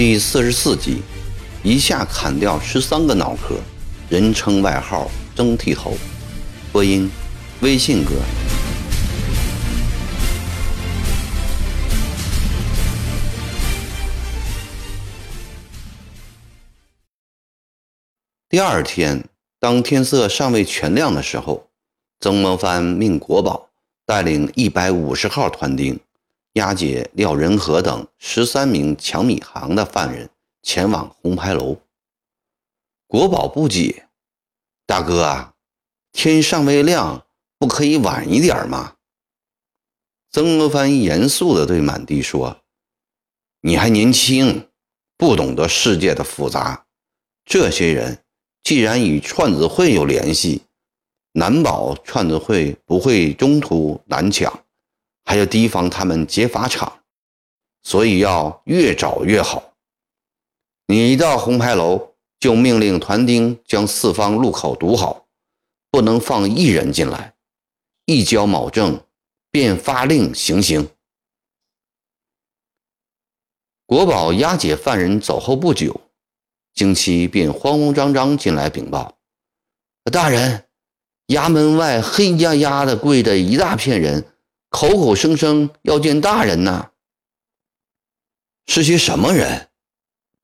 第四十四集，一下砍掉十三个脑壳，人称外号“蒸剃头”。播音：微信哥。第二天，当天色尚未全亮的时候，曾国藩命国宝带领一百五十号团丁押解廖仁和等十三名抢米行的犯人前往红牌楼。国宝不解：“大哥啊，天尚未亮，不可以晚一点吗？”曾国藩严肃地对满地说：“你还年轻，不懂得世界的复杂，这些人。”既然与串子会有联系，难保串子会不会中途拦抢，还要提防他们劫法场，所以要越早越好。你一到红牌楼，就命令团丁将四方路口堵好，不能放一人进来。一交卯正，便发令行刑。国宝押解犯人走后不久。京七便慌慌张张进来禀报：“大人，衙门外黑压压的跪着一大片人，口口声声要见大人呐。是些什么人？”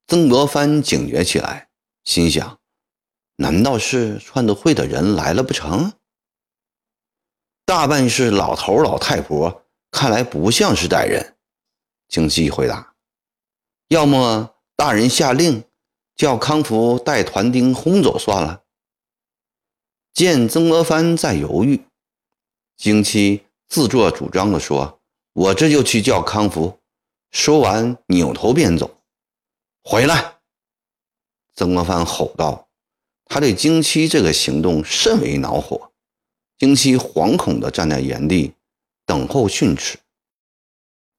曾国藩警觉起来，心想：“难道是串子会的人来了不成？”大半是老头老太婆，看来不像是歹人。京七回答：“要么大人下令。”叫康福带团丁轰走算了。见曾国藩在犹豫，京七自作主张地说：“我这就去叫康福。”说完，扭头便走。回来！曾国藩吼道。他对京七这个行动甚为恼火。京七惶恐地站在原地，等候训斥。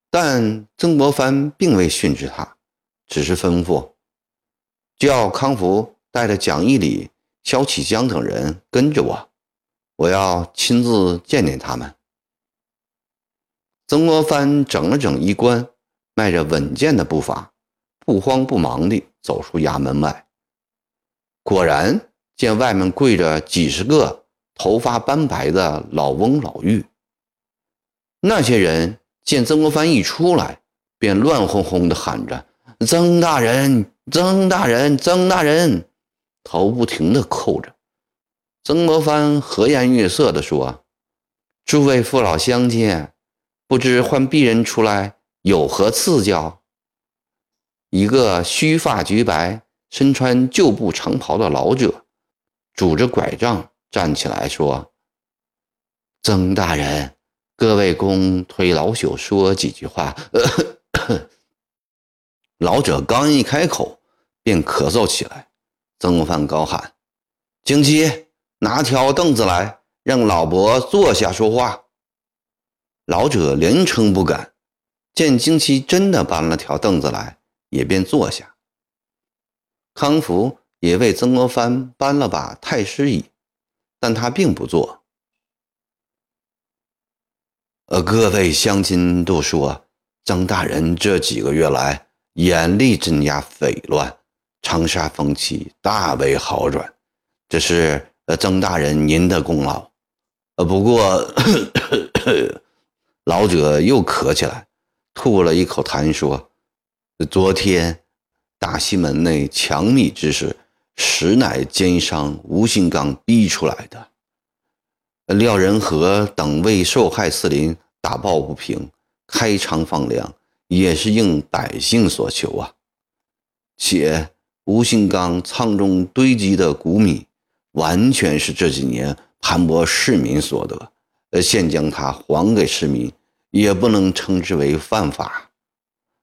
但曾国藩并未训斥他，只是吩咐。叫康福带着蒋义礼、萧启江等人跟着我，我要亲自见见他们。曾国藩整了整衣冠，迈着稳健的步伐，不慌不忙地走出衙门外。果然见外面跪着几十个头发斑白的老翁老妪。那些人见曾国藩一出来，便乱哄哄地喊着：“曾大人！”曾大人，曾大人，头不停地叩着。曾国藩和颜悦色地说：“诸位父老乡亲，不知唤鄙人出来有何赐教？”一个须发橘白、身穿旧布长袍的老者，拄着拐杖站起来说：“曾大人，各位公推老朽说几句话。”老者刚一开口，便咳嗽起来。曾国藩高喊：“京七，拿条凳子来，让老伯坐下说话。”老者连称不敢。见京七真的搬了条凳子来，也便坐下。康福也为曾国藩搬了把太师椅，但他并不坐。呃，各位乡亲都说，曾大人这几个月来。严厉镇压匪乱，长沙风气大为好转，这是呃曾大人您的功劳。呃，不过 老者又咳起来，吐了一口痰，说：“昨天大西门内抢米之事，实乃奸商吴兴刚逼出来的。廖仁和等为受害四邻打抱不平，开仓放粮。”也是应百姓所求啊！且吴兴刚仓中堆积的谷米，完全是这几年盘剥市民所得，现将它还给市民，也不能称之为犯法。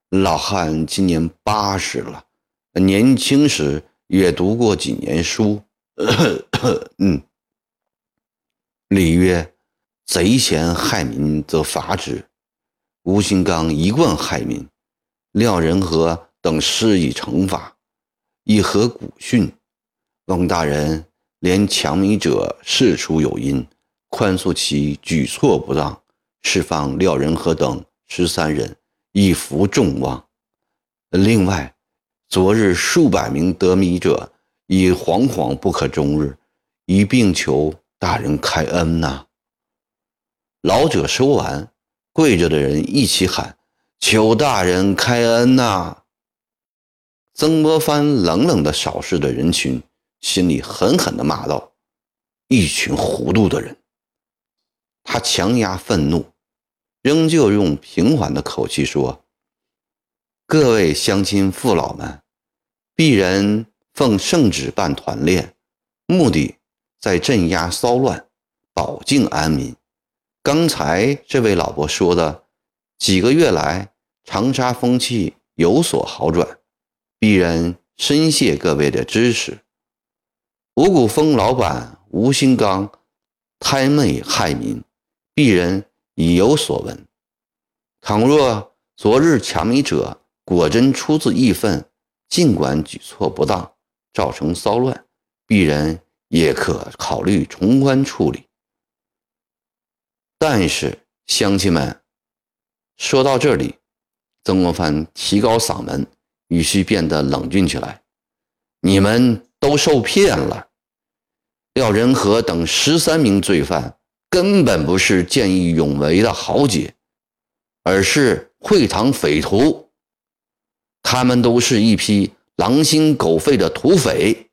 老汉今年八十了，年轻时也读过几年书。嗯，礼曰：“贼嫌害民，则罚之。”吴兴刚一贯害民，廖仁和等施以惩罚，以合古训。翁大人连抢米者事出有因，宽恕其举措不当，释放廖仁和等十三人，以服众望。另外，昨日数百名得米者已惶惶不可终日，一并求大人开恩呐！老者说完，跪着的人一起喊：“求大人开恩呐！”曾国藩冷冷地扫视着人群，心里狠狠地骂道：“一群糊涂的人！”他强压愤怒，仍旧用平缓的口气说：“各位乡亲父老们，鄙人奉圣旨办团练，目的在镇压骚乱，保境安民。”刚才这位老伯说的，几个月来长沙风气有所好转，鄙人深谢各位的支持。五谷丰老板吴新刚贪媚害民，鄙人已有所闻。倘若昨日抢米者果真出自义愤，尽管举措不当，造成骚乱，鄙人也可考虑从宽处理。但是，乡亲们，说到这里，曾国藩提高嗓门，语气变得冷峻起来：“你们都受骗了！廖仁和等十三名罪犯根本不是见义勇为的豪杰，而是会堂匪徒。他们都是一批狼心狗肺的土匪。”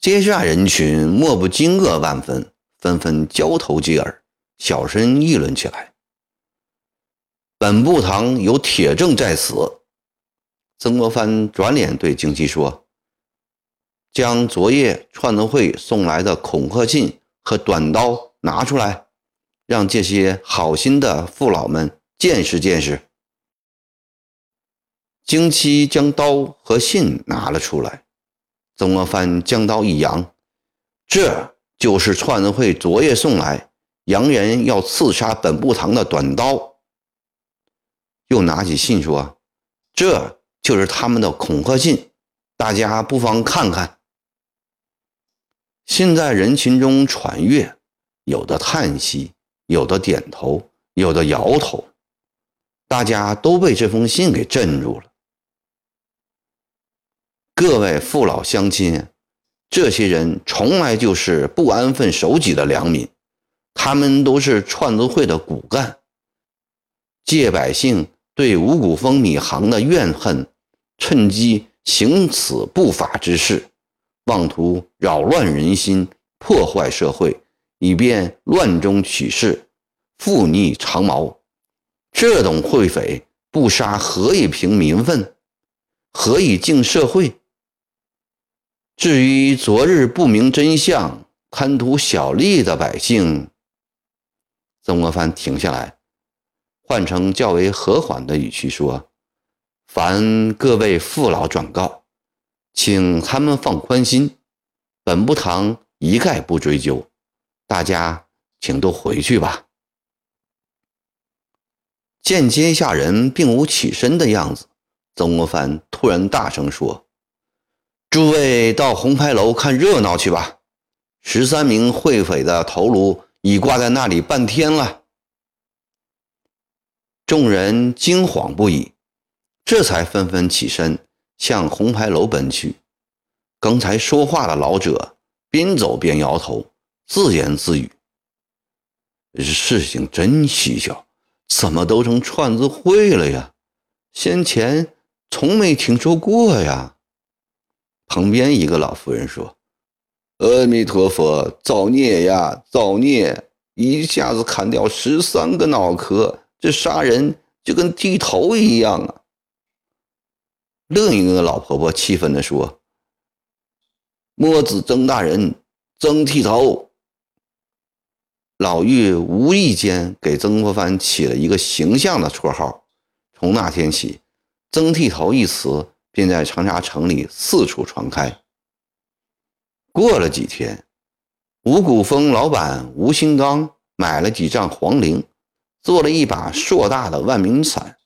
接下人群莫不惊愕万分。纷纷交头接耳，小声议论起来。本部堂有铁证在此。曾国藩转脸对京七说：“将昨夜串子会送来的恐吓信和短刀拿出来，让这些好心的父老们见识见识。”京七将刀和信拿了出来，曾国藩将刀一扬：“这。”就是串子会昨夜送来，洋人要刺杀本部堂的短刀。又拿起信说：“这就是他们的恐吓信，大家不妨看看。”信在人群中传阅，有的叹息，有的点头，有的摇头，大家都被这封信给镇住了。各位父老乡亲。这些人从来就是不安分守己的良民，他们都是串子会的骨干，借百姓对五谷丰米行的怨恨，趁机行此不法之事，妄图扰乱人心，破坏社会，以便乱中取势，复逆长毛。这种会匪不杀，何以平民愤？何以敬社会？至于昨日不明真相、贪图小利的百姓，曾国藩停下来，换成较为和缓的语气说：“凡各位父老转告，请他们放宽心，本部堂一概不追究，大家请都回去吧。”见阶下人并无起身的样子，曾国藩突然大声说。诸位到红牌楼看热闹去吧，十三名会匪的头颅已挂在那里半天了。众人惊慌不已，这才纷纷起身向红牌楼奔去。刚才说话的老者边走边摇头，自言自语：“事情真蹊跷，怎么都成串子会了呀？先前从没听说过呀。”旁边一个老妇人说：“阿弥陀佛，造孽呀，造孽！一下子砍掉十三个脑壳，这杀人就跟剃头一样啊！”另一个老婆婆气愤地说：“墨子曾大人，曾剃头。”老妪无意间给曾国藩起了一个形象的绰号，从那天起，“曾剃头”一词。便在长沙城里四处传开。过了几天，五谷丰老板吴兴刚买了几丈黄绫，做了一把硕大的万民伞，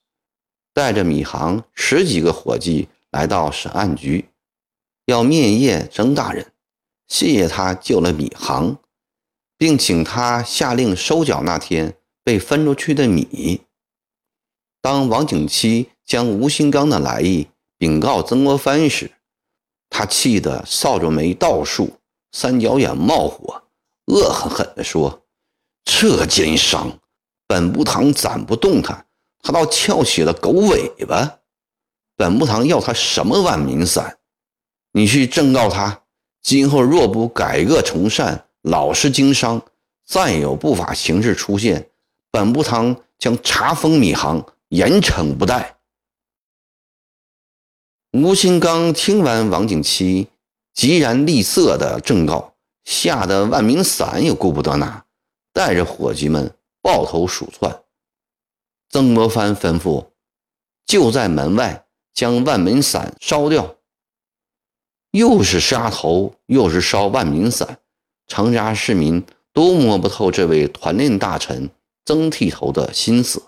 带着米行十几个伙计来到审案局，要面谒曾大人，谢谢他救了米行，并请他下令收缴那天被分出去的米。当王景七将吴兴刚的来意禀告曾国藩时，他气得扫帚眉倒竖，三角眼冒火，恶狠狠地说：“这奸商，本部堂斩不动他，他倒翘起了狗尾巴。本部堂要他什么万民伞？你去正告他，今后若不改恶从善，老实经商，再有不法形式出现，本部堂将查封米行，严惩不贷。”吴兴刚听完王景琦急然厉色的正告，吓得万民伞也顾不得拿，带着伙计们抱头鼠窜。曾国藩吩咐，就在门外将万民伞烧掉。又是杀头，又是烧万民伞，长沙市民都摸不透这位团练大臣曾剃头的心思。